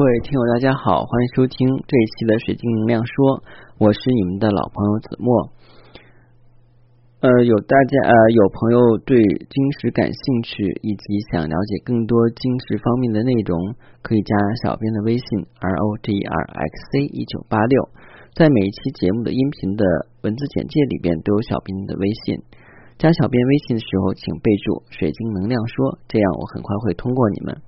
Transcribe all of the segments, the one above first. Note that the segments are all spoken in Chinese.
各位听友，大家好，欢迎收听这一期的水晶能量说，我是你们的老朋友子墨。呃，有大家呃有朋友对晶石感兴趣，以及想了解更多晶石方面的内容，可以加小编的微信 r o g r x c 一九八六，在每一期节目的音频的文字简介里边都有小编的微信。加小编微信的时候，请备注“水晶能量说”，这样我很快会通过你们。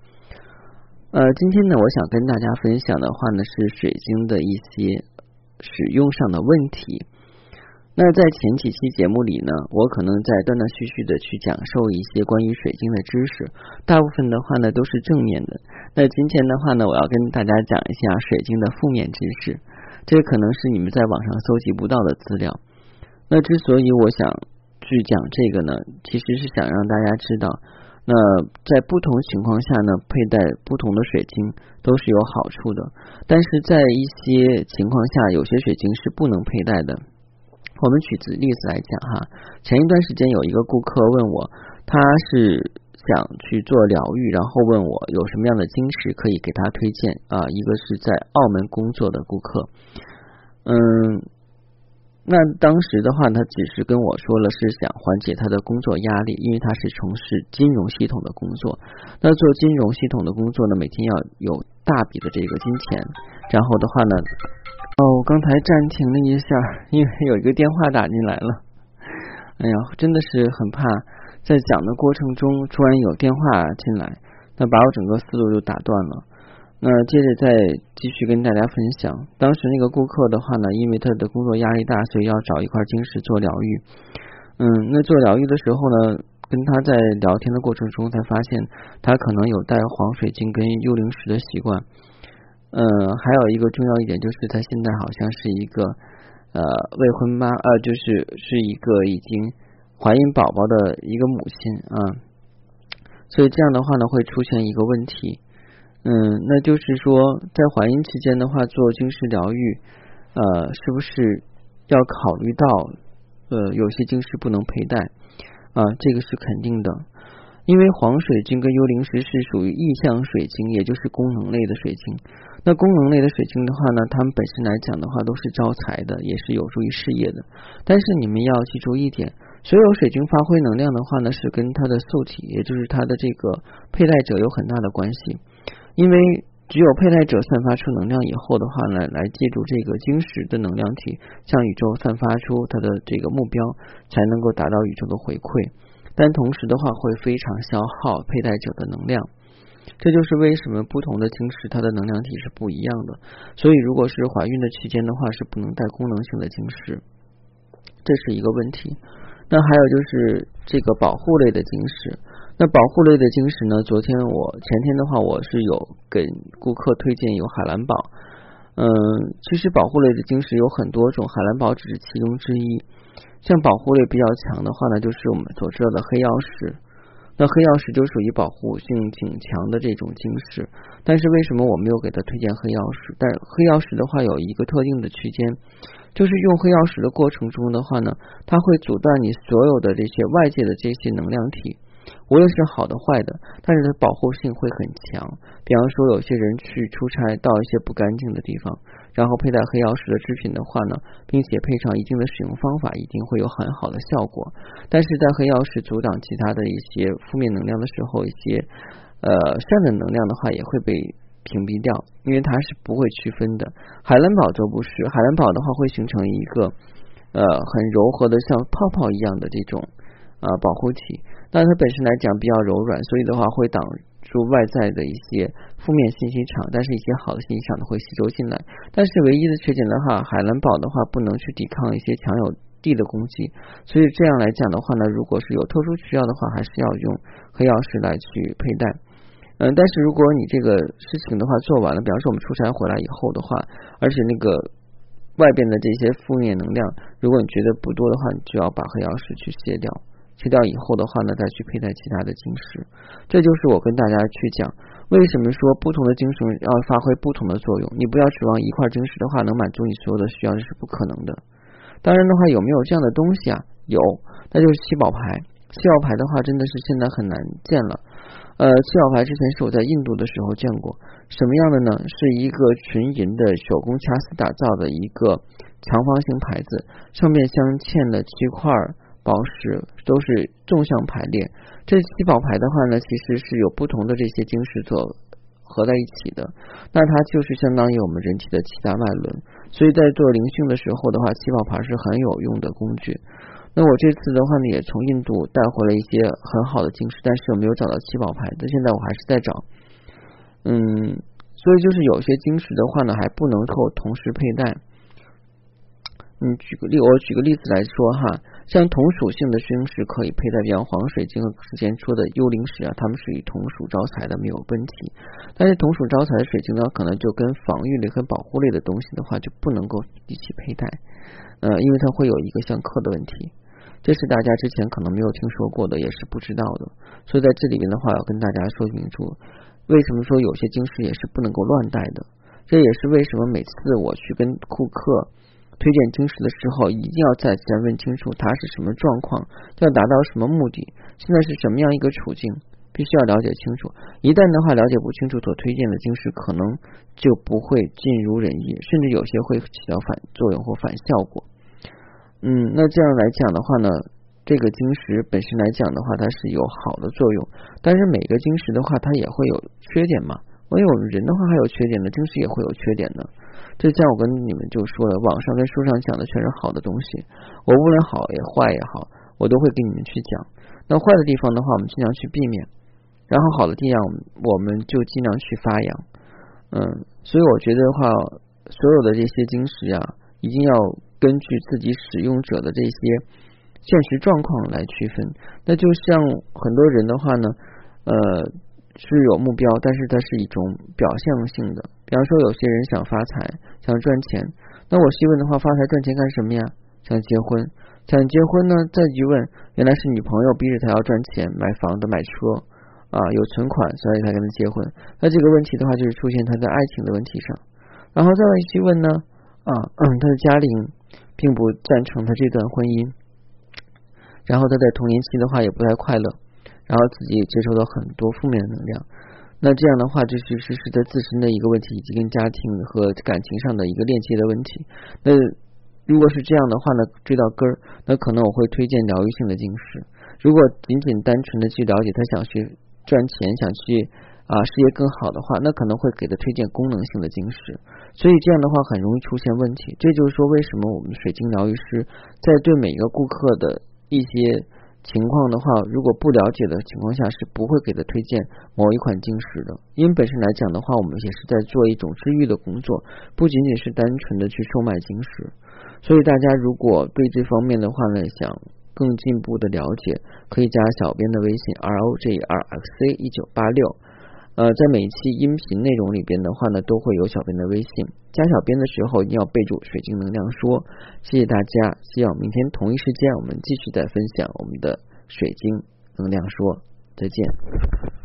呃，今天呢，我想跟大家分享的话呢，是水晶的一些使用上的问题。那在前几期节目里呢，我可能在断断续续的去讲授一些关于水晶的知识，大部分的话呢都是正面的。那今天的话呢，我要跟大家讲一下水晶的负面知识，这可能是你们在网上搜集不到的资料。那之所以我想去讲这个呢，其实是想让大家知道。那在不同情况下呢，佩戴不同的水晶都是有好处的，但是在一些情况下，有些水晶是不能佩戴的。我们举例子来讲哈，前一段时间有一个顾客问我，他是想去做疗愈，然后问我有什么样的晶石可以给他推荐啊？一个是在澳门工作的顾客，嗯。那当时的话，他只是跟我说了是想缓解他的工作压力，因为他是从事金融系统的工作。那做金融系统的工作呢，每天要有大笔的这个金钱。然后的话呢，哦，我刚才暂停了一下，因为有一个电话打进来了。哎呀，真的是很怕在讲的过程中突然有电话进来，那把我整个思路就打断了。那接着再继续跟大家分享，当时那个顾客的话呢，因为他的工作压力大，所以要找一块晶石做疗愈。嗯，那做疗愈的时候呢，跟他在聊天的过程中才发现，他可能有带黄水晶跟幽灵石的习惯。嗯，还有一个重要一点就是，他现在好像是一个呃未婚妈，呃，就是是一个已经怀孕宝宝的一个母亲啊。所以这样的话呢，会出现一个问题。嗯，那就是说，在怀孕期间的话，做晶石疗愈，呃，是不是要考虑到，呃，有些晶石不能佩戴啊？这个是肯定的，因为黄水晶跟幽灵石是属于意向水晶，也就是功能类的水晶。那功能类的水晶的话呢，它们本身来讲的话，都是招财的，也是有助于事业的。但是你们要记住一点，所有水晶发挥能量的话呢，是跟它的素体，也就是它的这个佩戴者有很大的关系。因为只有佩戴者散发出能量以后的话呢，来借助这个晶石的能量体向宇宙散发出它的这个目标，才能够达到宇宙的回馈。但同时的话，会非常消耗佩戴者的能量。这就是为什么不同的晶石它的能量体是不一样的。所以，如果是怀孕的期间的话，是不能带功能性的晶石，这是一个问题。那还有就是这个保护类的晶石。那保护类的晶石呢？昨天我前天的话，我是有给顾客推荐有海蓝宝。嗯，其实保护类的晶石有很多种，海蓝宝只是其中之一。像保护类比较强的话呢，就是我们所知道的黑曜石。那黑曜石就属于保护性挺强的这种晶石。但是为什么我没有给他推荐黑曜石？但黑曜石的话有一个特定的区间，就是用黑曜石的过程中的话呢，它会阻断你所有的这些外界的这些能量体。无论是好的坏的，但是它保护性会很强。比方说，有些人去出差到一些不干净的地方，然后佩戴黑曜石的制品的话呢，并且配上一定的使用方法，一定会有很好的效果。但是在黑曜石阻挡其他的一些负面能量的时候，一些呃善的能量的话也会被屏蔽掉，因为它是不会区分的。海蓝宝则不是，海蓝宝的话会形成一个呃很柔和的像泡泡一样的这种啊保护体。那它本身来讲比较柔软，所以的话会挡住外在的一些负面信息场，但是一些好的信息场呢会吸收进来。但是唯一的缺点的话，海蓝宝的话不能去抵抗一些强有力的攻击，所以这样来讲的话呢，如果是有特殊需要的话，还是要用黑曜石来去佩戴。嗯，但是如果你这个事情的话做完了，比方说我们出差回来以后的话，而且那个外边的这些负面能量，如果你觉得不多的话，你就要把黑曜石去卸掉。去掉以后的话呢，再去佩戴其他的晶石，这就是我跟大家去讲，为什么说不同的晶石要发挥不同的作用。你不要指望一块晶石的话能满足你所有的需要，这是不可能的。当然的话，有没有这样的东西啊？有，那就是七宝牌。七宝牌的话，真的是现在很难见了。呃，七宝牌之前是我在印度的时候见过，什么样的呢？是一个纯银的手工掐丝打造的一个长方形牌子，上面镶嵌了七块宝石，都是纵向排列。这七宝牌的话呢，其实是有不同的这些晶石所合在一起的，那它就是相当于我们人体的七大脉轮。所以在做灵性的时候的话，七宝牌是很有用的工具。那我这次的话呢，也从印度带回了一些很好的晶石，但是我没有找到七宝牌但，现在我还是在找。嗯，所以就是有些晶石的话呢，还不能够同时佩戴。嗯，举个例，我举个例子来说哈，像同属性的晶石可以佩戴，比方黄水晶和之前说的幽灵石啊，它们属于同属招财的，没有问题。但是同属招财的水晶呢，可能就跟防御类和保护类的东西的话，就不能够一起佩戴。呃，因为它会有一个相克的问题。这是大家之前可能没有听说过的，也是不知道的，所以在这里边的话，要跟大家说清楚，为什么说有些晶石也是不能够乱戴的。这也是为什么每次我去跟顾客推荐晶石的时候，一定要再三问清楚它是什么状况，要达到什么目的，现在是什么样一个处境，必须要了解清楚。一旦的话了解不清楚，所推荐的晶石可能就不会尽如人意，甚至有些会起到反作用或反效果。嗯，那这样来讲的话呢，这个晶石本身来讲的话，它是有好的作用，但是每个晶石的话，它也会有缺点嘛。我有人的话还有缺点的，晶石也会有缺点的。这像我跟你们就说了，网上跟书上讲的全是好的东西，我无论好也坏也好，我都会跟你们去讲。那坏的地方的话，我们尽量去避免；然后好的地方，我们就尽量去发扬。嗯，所以我觉得的话，所有的这些晶石啊，一定要。根据自己使用者的这些现实状况来区分，那就像很多人的话呢，呃，是有目标，但是它是一种表象性的。比方说，有些人想发财，想赚钱，那我细问的话，发财赚钱干什么呀？想结婚，想结婚呢？再一问，原来是女朋友逼着他要赚钱，买房子、买车啊，有存款，所以才跟他结婚。那这个问题的话，就是出现他在爱情的问题上。然后再问细问呢，啊，嗯，他的家庭。并不赞成他这段婚姻，然后他在童年期的话也不太快乐，然后自己也接受到很多负面的能量。那这样的话，这是是是在自身的一个问题，以及跟家庭和感情上的一个链接的问题。那如果是这样的话呢，追到根儿，那可能我会推荐疗愈性的晶石。如果仅仅单纯的去了解他想去赚钱，想去。啊，事业更好的话，那可能会给他推荐功能性的晶石，所以这样的话很容易出现问题。这就是说，为什么我们水晶疗愈师在对每一个顾客的一些情况的话，如果不了解的情况下，是不会给他推荐某一款晶石的。因为本身来讲的话，我们也是在做一种治愈的工作，不仅仅是单纯的去售卖晶石。所以大家如果对这方面的话呢，想更进一步的了解，可以加小编的微信 r o g r x c 一九八六。呃，在每一期音频内容里边的话呢，都会有小编的微信，加小编的时候一定要备注“水晶能量说”。谢谢大家，希望明天同一时间我们继续再分享我们的水晶能量说，再见。